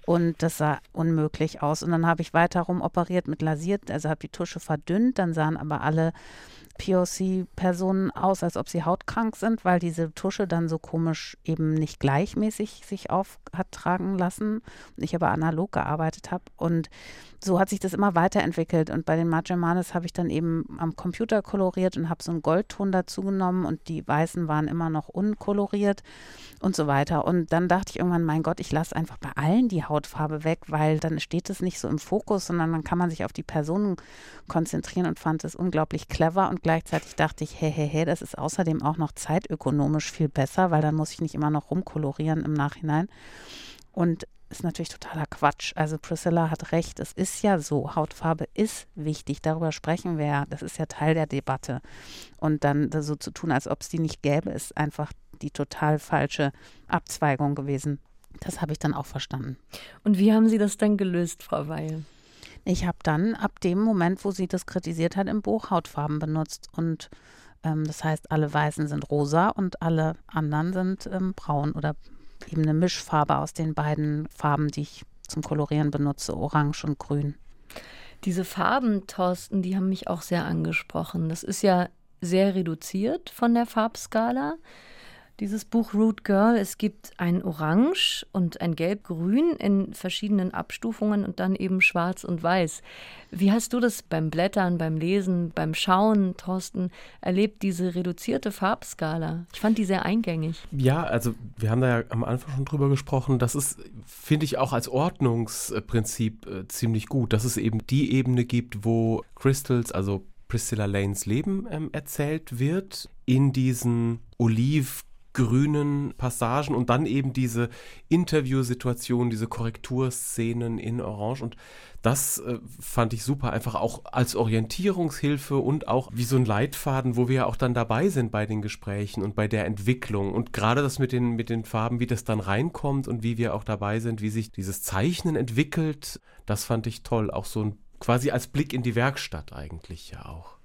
Und das sah unmöglich aus. Und dann habe ich weiter rum operiert mit lasiert, also habe die Tusche verdünnt, dann sahen aber alle POC-Personen aus, als ob sie hautkrank sind, weil diese Tusche dann so komisch eben nicht gleichmäßig sich auf hat tragen lassen und ich aber analog gearbeitet habe. Und so hat sich das immer weiterentwickelt. Und bei den Majamanes habe ich dann eben am Computer koloriert und habe so einen Goldton dazu genommen und die Weißen waren immer noch unkoloriert und so weiter. Und dann dachte ich irgendwann, mein Gott, ich lasse einfach bei allen die Hautfarbe weg, weil dann steht es nicht so im Fokus, sondern dann kann man sich auf die Personen konzentrieren und fand es unglaublich clever. Und gleichzeitig dachte ich, hey, hey, hey, das ist außerdem auch noch zeitökonomisch viel besser, weil dann muss ich nicht immer noch rumkolorieren im Nachhinein. Und ist natürlich totaler Quatsch. Also Priscilla hat recht, es ist ja so, Hautfarbe ist wichtig, darüber sprechen wir ja, das ist ja Teil der Debatte. Und dann so zu tun, als ob es die nicht gäbe, ist einfach die total falsche Abzweigung gewesen. Das habe ich dann auch verstanden. Und wie haben Sie das dann gelöst, Frau Weil? Ich habe dann ab dem Moment, wo sie das kritisiert hat, im Buch Hautfarben benutzt. Und ähm, das heißt, alle Weißen sind rosa und alle anderen sind ähm, braun oder eben eine Mischfarbe aus den beiden Farben, die ich zum Kolorieren benutze, Orange und Grün. Diese Farben, Thorsten, die haben mich auch sehr angesprochen. Das ist ja sehr reduziert von der Farbskala dieses Buch Root Girl. Es gibt ein Orange und ein Gelb-Grün in verschiedenen Abstufungen und dann eben Schwarz und Weiß. Wie hast du das beim Blättern, beim Lesen, beim Schauen, Thorsten, erlebt, diese reduzierte Farbskala? Ich fand die sehr eingängig. Ja, also wir haben da ja am Anfang schon drüber gesprochen. Das ist, finde ich, auch als Ordnungsprinzip äh, ziemlich gut, dass es eben die Ebene gibt, wo Crystals, also Priscilla Lanes Leben ähm, erzählt wird, in diesen oliv grünen Passagen und dann eben diese Interviewsituation, diese Korrekturszenen in Orange. Und das äh, fand ich super, einfach auch als Orientierungshilfe und auch wie so ein Leitfaden, wo wir ja auch dann dabei sind bei den Gesprächen und bei der Entwicklung. Und gerade das mit den, mit den Farben, wie das dann reinkommt und wie wir auch dabei sind, wie sich dieses Zeichnen entwickelt, das fand ich toll, auch so ein quasi als Blick in die Werkstatt eigentlich ja auch.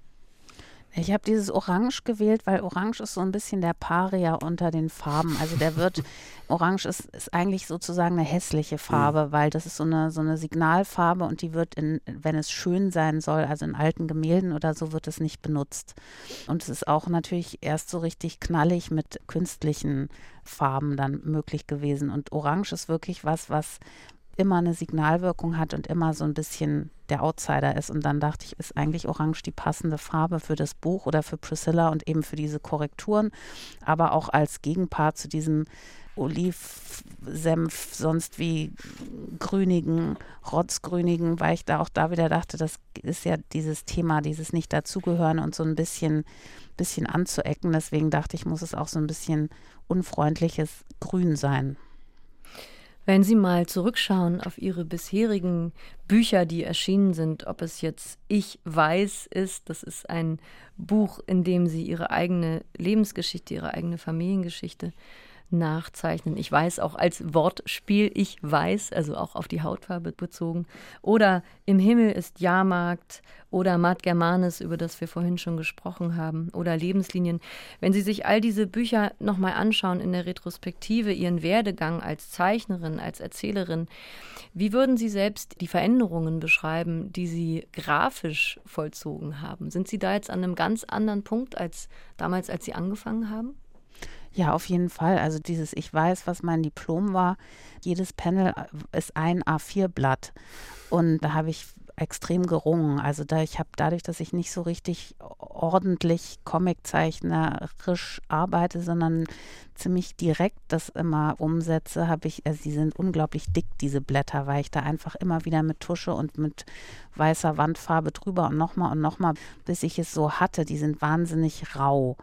Ich habe dieses Orange gewählt, weil Orange ist so ein bisschen der Paria unter den Farben. Also der wird, Orange ist, ist eigentlich sozusagen eine hässliche Farbe, mhm. weil das ist so eine, so eine Signalfarbe und die wird, in, wenn es schön sein soll, also in alten Gemälden oder so, wird es nicht benutzt. Und es ist auch natürlich erst so richtig knallig mit künstlichen Farben dann möglich gewesen. Und Orange ist wirklich was, was immer eine Signalwirkung hat und immer so ein bisschen der Outsider ist. Und dann dachte ich, ist eigentlich Orange die passende Farbe für das Buch oder für Priscilla und eben für diese Korrekturen, aber auch als Gegenpart zu diesem Olivsenf, sonst wie grünigen, rotzgrünigen, weil ich da auch da wieder dachte, das ist ja dieses Thema, dieses Nicht-Dazugehören und so ein bisschen, bisschen anzuecken. Deswegen dachte ich, muss es auch so ein bisschen unfreundliches Grün sein. Wenn Sie mal zurückschauen auf Ihre bisherigen Bücher, die erschienen sind, ob es jetzt Ich weiß ist, das ist ein Buch, in dem Sie Ihre eigene Lebensgeschichte, Ihre eigene Familiengeschichte nachzeichnen. Ich weiß auch als Wortspiel, ich weiß, also auch auf die Hautfarbe bezogen. Oder Im Himmel ist Jahrmarkt oder Mat Germanis, über das wir vorhin schon gesprochen haben, oder Lebenslinien. Wenn Sie sich all diese Bücher nochmal anschauen in der Retrospektive, Ihren Werdegang als Zeichnerin, als Erzählerin, wie würden Sie selbst die Veränderungen beschreiben, die Sie grafisch vollzogen haben? Sind Sie da jetzt an einem ganz anderen Punkt als damals, als Sie angefangen haben? Ja, auf jeden Fall. Also dieses, ich weiß, was mein Diplom war. Jedes Panel ist ein A4-Blatt. Und da habe ich extrem gerungen. Also da ich habe dadurch, dass ich nicht so richtig ordentlich comiczeichnerisch arbeite, sondern ziemlich direkt das immer umsetze, habe ich, also die sind unglaublich dick, diese Blätter, weil ich da einfach immer wieder mit Tusche und mit weißer Wandfarbe drüber und nochmal und nochmal, bis ich es so hatte. Die sind wahnsinnig rau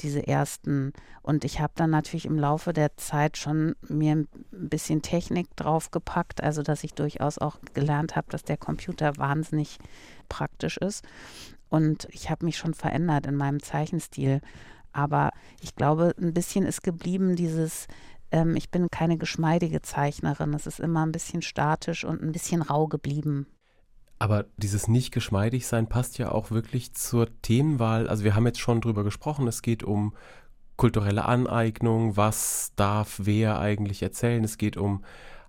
diese ersten. Und ich habe dann natürlich im Laufe der Zeit schon mir ein bisschen Technik draufgepackt, also dass ich durchaus auch gelernt habe, dass der Computer wahnsinnig praktisch ist. Und ich habe mich schon verändert in meinem Zeichenstil. Aber ich glaube, ein bisschen ist geblieben dieses, ähm, ich bin keine geschmeidige Zeichnerin. Es ist immer ein bisschen statisch und ein bisschen rau geblieben. Aber dieses nicht geschmeidig sein passt ja auch wirklich zur Themenwahl. Also wir haben jetzt schon drüber gesprochen, es geht um kulturelle Aneignung, was darf wer eigentlich erzählen, es geht um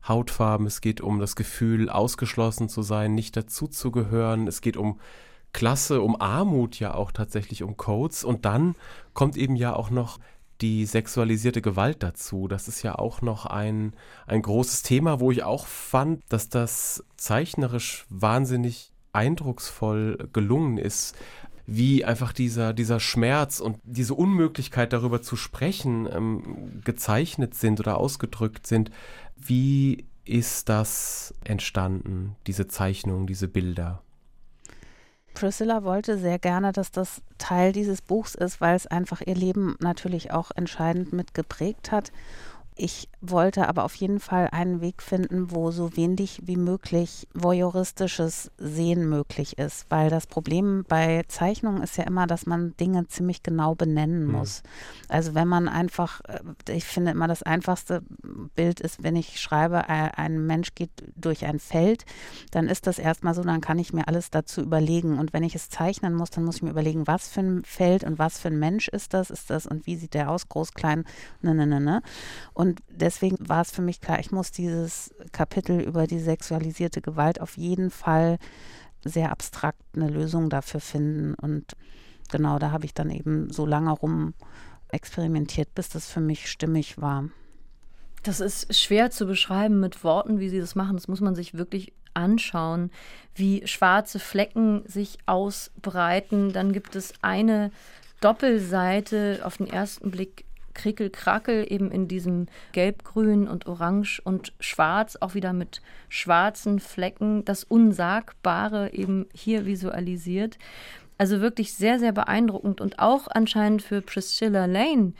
Hautfarben, es geht um das Gefühl, ausgeschlossen zu sein, nicht dazuzugehören, es geht um Klasse, um Armut ja auch tatsächlich, um Codes. Und dann kommt eben ja auch noch die sexualisierte Gewalt dazu. Das ist ja auch noch ein, ein großes Thema, wo ich auch fand, dass das zeichnerisch wahnsinnig eindrucksvoll gelungen ist, wie einfach dieser, dieser Schmerz und diese Unmöglichkeit darüber zu sprechen ähm, gezeichnet sind oder ausgedrückt sind. Wie ist das entstanden, diese Zeichnung, diese Bilder? Priscilla wollte sehr gerne, dass das Teil dieses Buchs ist, weil es einfach ihr Leben natürlich auch entscheidend mit geprägt hat. Ich wollte aber auf jeden Fall einen Weg finden, wo so wenig wie möglich voyeuristisches Sehen möglich ist, weil das Problem bei Zeichnungen ist ja immer, dass man Dinge ziemlich genau benennen mhm. muss. Also wenn man einfach, äh, ich finde immer das einfachste Bild ist, wenn ich schreibe, ein Mensch geht durch ein Feld, dann ist das erstmal so, dann kann ich mir alles dazu überlegen. Und wenn ich es zeichnen muss, dann muss ich mir überlegen, was für ein Feld und was für ein Mensch ist das, ist das und wie sieht der aus, groß, klein, ne, ne, ne, ne. Und deswegen war es für mich klar, ich muss dieses Kapitel über die sexualisierte Gewalt auf jeden Fall sehr abstrakt eine Lösung dafür finden. Und genau, da habe ich dann eben so lange rum experimentiert, bis das für mich stimmig war. Das ist schwer zu beschreiben mit Worten, wie sie das machen. Das muss man sich wirklich anschauen, wie schwarze Flecken sich ausbreiten. Dann gibt es eine Doppelseite auf den ersten Blick Krickel-Krackel eben in diesem Gelb-Grün und Orange und Schwarz, auch wieder mit schwarzen Flecken, das Unsagbare eben hier visualisiert. Also wirklich sehr, sehr beeindruckend und auch anscheinend für Priscilla Lane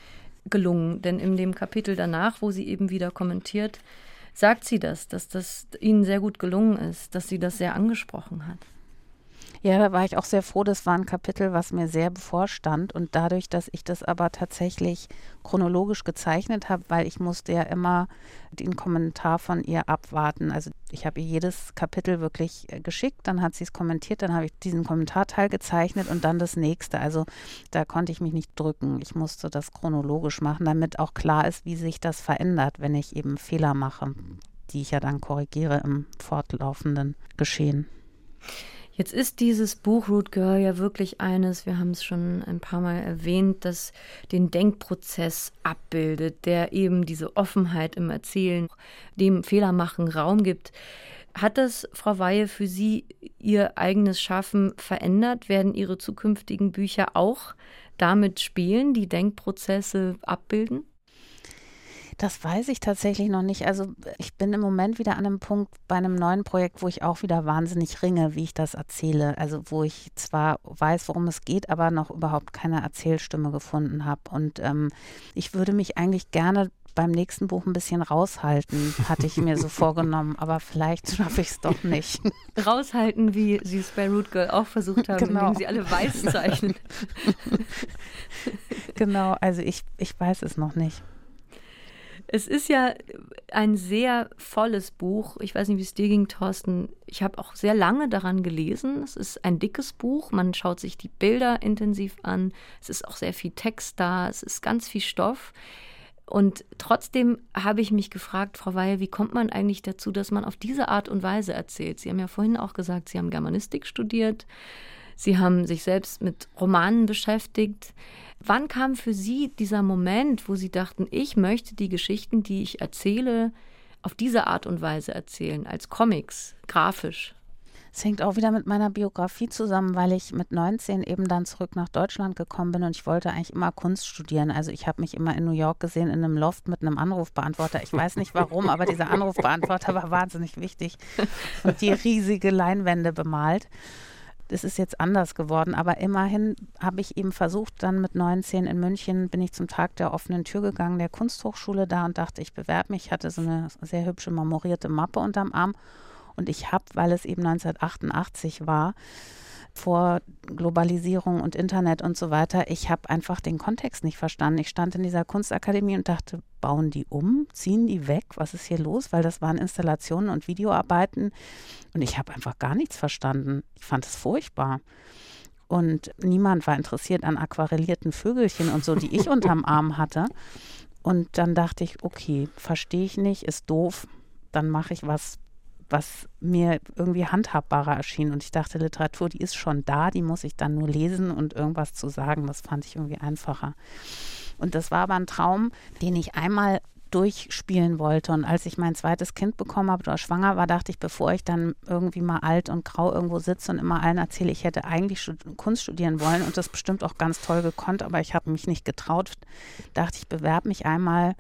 gelungen, denn in dem Kapitel danach, wo sie eben wieder kommentiert, sagt sie das, dass das ihnen sehr gut gelungen ist, dass sie das sehr angesprochen hat. Ja, da war ich auch sehr froh. Das war ein Kapitel, was mir sehr bevorstand. Und dadurch, dass ich das aber tatsächlich chronologisch gezeichnet habe, weil ich musste ja immer den Kommentar von ihr abwarten. Also ich habe ihr jedes Kapitel wirklich äh, geschickt, dann hat sie es kommentiert, dann habe ich diesen Kommentarteil gezeichnet und dann das nächste. Also da konnte ich mich nicht drücken. Ich musste das chronologisch machen, damit auch klar ist, wie sich das verändert, wenn ich eben Fehler mache, die ich ja dann korrigiere im fortlaufenden Geschehen. Jetzt ist dieses Buch Root Girl ja wirklich eines, wir haben es schon ein paar Mal erwähnt, das den Denkprozess abbildet, der eben diese Offenheit im Erzählen, dem Fehlermachen Raum gibt. Hat das, Frau Weihe, für Sie Ihr eigenes Schaffen verändert? Werden Ihre zukünftigen Bücher auch damit spielen, die Denkprozesse abbilden? Das weiß ich tatsächlich noch nicht. Also ich bin im Moment wieder an einem Punkt bei einem neuen Projekt, wo ich auch wieder wahnsinnig ringe, wie ich das erzähle. Also wo ich zwar weiß, worum es geht, aber noch überhaupt keine Erzählstimme gefunden habe. Und ähm, ich würde mich eigentlich gerne beim nächsten Buch ein bisschen raushalten, hatte ich mir so vorgenommen, aber vielleicht schaffe ich es doch nicht. Raushalten, wie Sie es bei Root Girl auch versucht haben, genau. indem Sie alle weiß zeichnen. genau, also ich, ich weiß es noch nicht. Es ist ja ein sehr volles Buch. Ich weiß nicht, wie es dir ging, Thorsten. Ich habe auch sehr lange daran gelesen. Es ist ein dickes Buch. Man schaut sich die Bilder intensiv an. Es ist auch sehr viel Text da. Es ist ganz viel Stoff. Und trotzdem habe ich mich gefragt, Frau Weil, wie kommt man eigentlich dazu, dass man auf diese Art und Weise erzählt? Sie haben ja vorhin auch gesagt, Sie haben Germanistik studiert. Sie haben sich selbst mit Romanen beschäftigt. Wann kam für Sie dieser Moment, wo Sie dachten, ich möchte die Geschichten, die ich erzähle, auf diese Art und Weise erzählen, als Comics, grafisch? Es hängt auch wieder mit meiner Biografie zusammen, weil ich mit 19 eben dann zurück nach Deutschland gekommen bin und ich wollte eigentlich immer Kunst studieren. Also ich habe mich immer in New York gesehen in einem Loft mit einem Anrufbeantworter. Ich weiß nicht warum, aber dieser Anrufbeantworter war wahnsinnig wichtig und die riesige Leinwände bemalt. Das ist jetzt anders geworden, aber immerhin habe ich eben versucht, dann mit 19 in München bin ich zum Tag der offenen Tür gegangen, der Kunsthochschule da und dachte, ich bewerbe mich, hatte so eine sehr hübsche marmorierte Mappe unterm Arm und ich habe, weil es eben 1988 war, vor Globalisierung und Internet und so weiter. Ich habe einfach den Kontext nicht verstanden. Ich stand in dieser Kunstakademie und dachte, bauen die um, ziehen die weg, was ist hier los? Weil das waren Installationen und Videoarbeiten und ich habe einfach gar nichts verstanden. Ich fand es furchtbar. Und niemand war interessiert an aquarellierten Vögelchen und so, die ich unterm Arm hatte. Und dann dachte ich, okay, verstehe ich nicht, ist doof, dann mache ich was was mir irgendwie handhabbarer erschien. Und ich dachte, Literatur, die ist schon da, die muss ich dann nur lesen und irgendwas zu sagen. Das fand ich irgendwie einfacher. Und das war aber ein Traum, den ich einmal durchspielen wollte. Und als ich mein zweites Kind bekommen habe oder schwanger war, dachte ich, bevor ich dann irgendwie mal alt und grau irgendwo sitze und immer allen erzähle, ich hätte eigentlich Kunst studieren wollen und das bestimmt auch ganz toll gekonnt, aber ich habe mich nicht getraut, dachte ich, bewerbe mich einmal.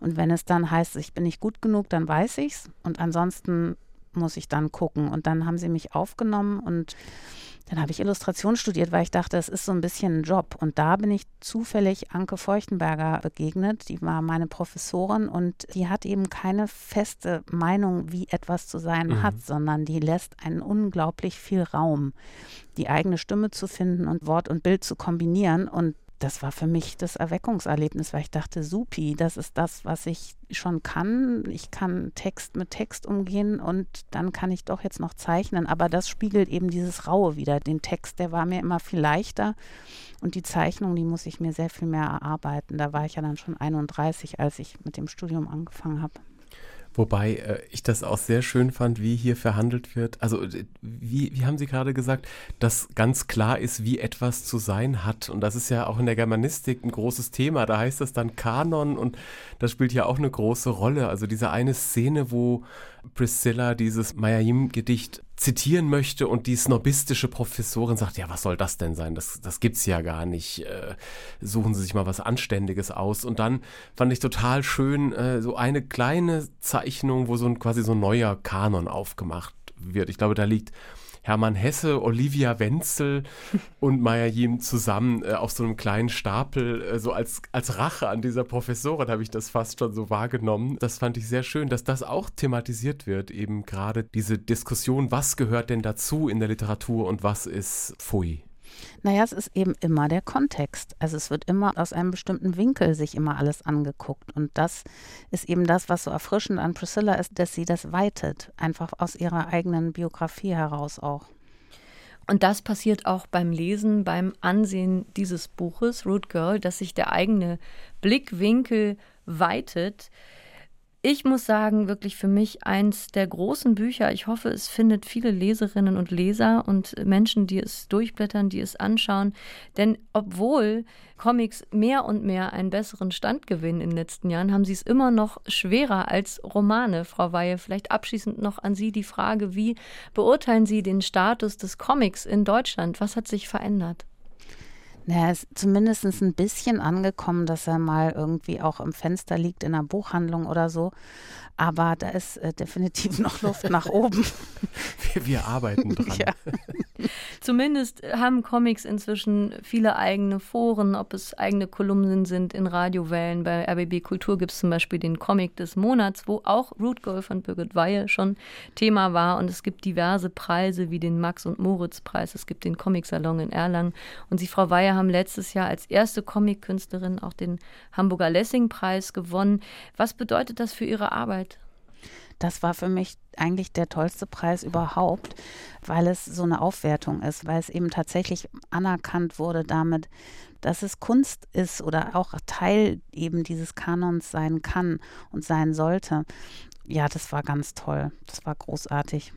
Und wenn es dann heißt, ich bin nicht gut genug, dann weiß ich es. Und ansonsten muss ich dann gucken. Und dann haben sie mich aufgenommen und dann habe ich Illustration studiert, weil ich dachte, es ist so ein bisschen ein Job. Und da bin ich zufällig Anke Feuchtenberger begegnet. Die war meine Professorin und die hat eben keine feste Meinung, wie etwas zu sein mhm. hat, sondern die lässt einen unglaublich viel Raum, die eigene Stimme zu finden und Wort und Bild zu kombinieren. Und das war für mich das Erweckungserlebnis, weil ich dachte, supi, das ist das, was ich schon kann. Ich kann Text mit Text umgehen und dann kann ich doch jetzt noch zeichnen. Aber das spiegelt eben dieses Raue wieder. Den Text, der war mir immer viel leichter und die Zeichnung, die muss ich mir sehr viel mehr erarbeiten. Da war ich ja dann schon 31, als ich mit dem Studium angefangen habe. Wobei äh, ich das auch sehr schön fand, wie hier verhandelt wird. Also, wie, wie haben Sie gerade gesagt, dass ganz klar ist, wie etwas zu sein hat. Und das ist ja auch in der Germanistik ein großes Thema. Da heißt das dann Kanon und das spielt ja auch eine große Rolle. Also diese eine Szene, wo Priscilla dieses Mayayim-Gedicht zitieren möchte und die snobistische Professorin sagt, ja, was soll das denn sein? Das, das gibt's ja gar nicht. Äh, suchen Sie sich mal was Anständiges aus. Und dann fand ich total schön, äh, so eine kleine Zeichnung, wo so ein quasi so ein neuer Kanon aufgemacht wird. Ich glaube, da liegt Hermann Hesse, Olivia Wenzel und Maya Yim zusammen äh, auf so einem kleinen Stapel, äh, so als, als Rache an dieser Professorin habe ich das fast schon so wahrgenommen. Das fand ich sehr schön, dass das auch thematisiert wird, eben gerade diese Diskussion, was gehört denn dazu in der Literatur und was ist Pfui. Naja, es ist eben immer der Kontext. Also es wird immer aus einem bestimmten Winkel sich immer alles angeguckt. Und das ist eben das, was so erfrischend an Priscilla ist, dass sie das weitet. Einfach aus ihrer eigenen Biografie heraus auch. Und das passiert auch beim Lesen, beim Ansehen dieses Buches, Root Girl, dass sich der eigene Blickwinkel weitet. Ich muss sagen, wirklich für mich eins der großen Bücher. Ich hoffe, es findet viele Leserinnen und Leser und Menschen, die es durchblättern, die es anschauen. Denn obwohl Comics mehr und mehr einen besseren Stand gewinnen in den letzten Jahren, haben sie es immer noch schwerer als Romane. Frau Weihe, vielleicht abschließend noch an Sie die Frage, wie beurteilen Sie den Status des Comics in Deutschland? Was hat sich verändert? Naja, ist zumindest ein bisschen angekommen, dass er mal irgendwie auch im Fenster liegt in einer Buchhandlung oder so. Aber da ist äh, definitiv noch Luft nach oben. Wir, wir arbeiten dran. Ja. Zumindest haben Comics inzwischen viele eigene Foren, ob es eigene Kolumnen sind in Radiowellen. Bei RBB Kultur gibt es zum Beispiel den Comic des Monats, wo auch Root Girl von Birgit Weihe schon Thema war. Und es gibt diverse Preise wie den Max- und Moritz-Preis. Es gibt den Comic-Salon in Erlangen. Und Sie, Frau Weihe, haben letztes Jahr als erste Comic-Künstlerin auch den Hamburger Lessing-Preis gewonnen. Was bedeutet das für Ihre Arbeit? Das war für mich eigentlich der tollste Preis überhaupt, weil es so eine Aufwertung ist, weil es eben tatsächlich anerkannt wurde damit, dass es Kunst ist oder auch Teil eben dieses Kanons sein kann und sein sollte. Ja, das war ganz toll. Das war großartig.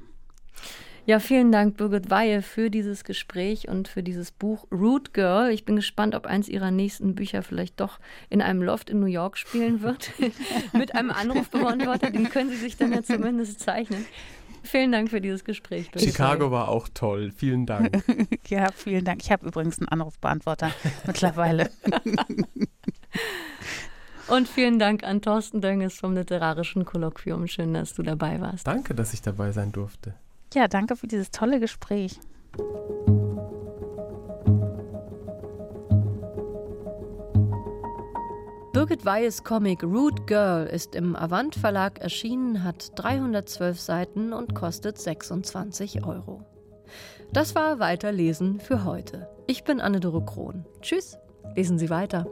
Ja, vielen Dank, Birgit Weihe, für dieses Gespräch und für dieses Buch Root Girl. Ich bin gespannt, ob eins Ihrer nächsten Bücher vielleicht doch in einem Loft in New York spielen wird. Mit einem Anrufbeantworter, den können Sie sich dann ja zumindest zeichnen. Vielen Dank für dieses Gespräch. Birgit Chicago war auch toll. Vielen Dank. ja, vielen Dank. Ich habe übrigens einen Anrufbeantworter mittlerweile. Und vielen Dank an Thorsten Dönges vom Literarischen Kolloquium. Schön, dass du dabei warst. Danke, dass ich dabei sein durfte. Ja, danke für dieses tolle Gespräch. Birgit Weyes Comic Root Girl ist im Avant Verlag erschienen, hat 312 Seiten und kostet 26 Euro. Das war Weiterlesen für heute. Ich bin Anne-Dore Krohn. Tschüss, lesen Sie weiter.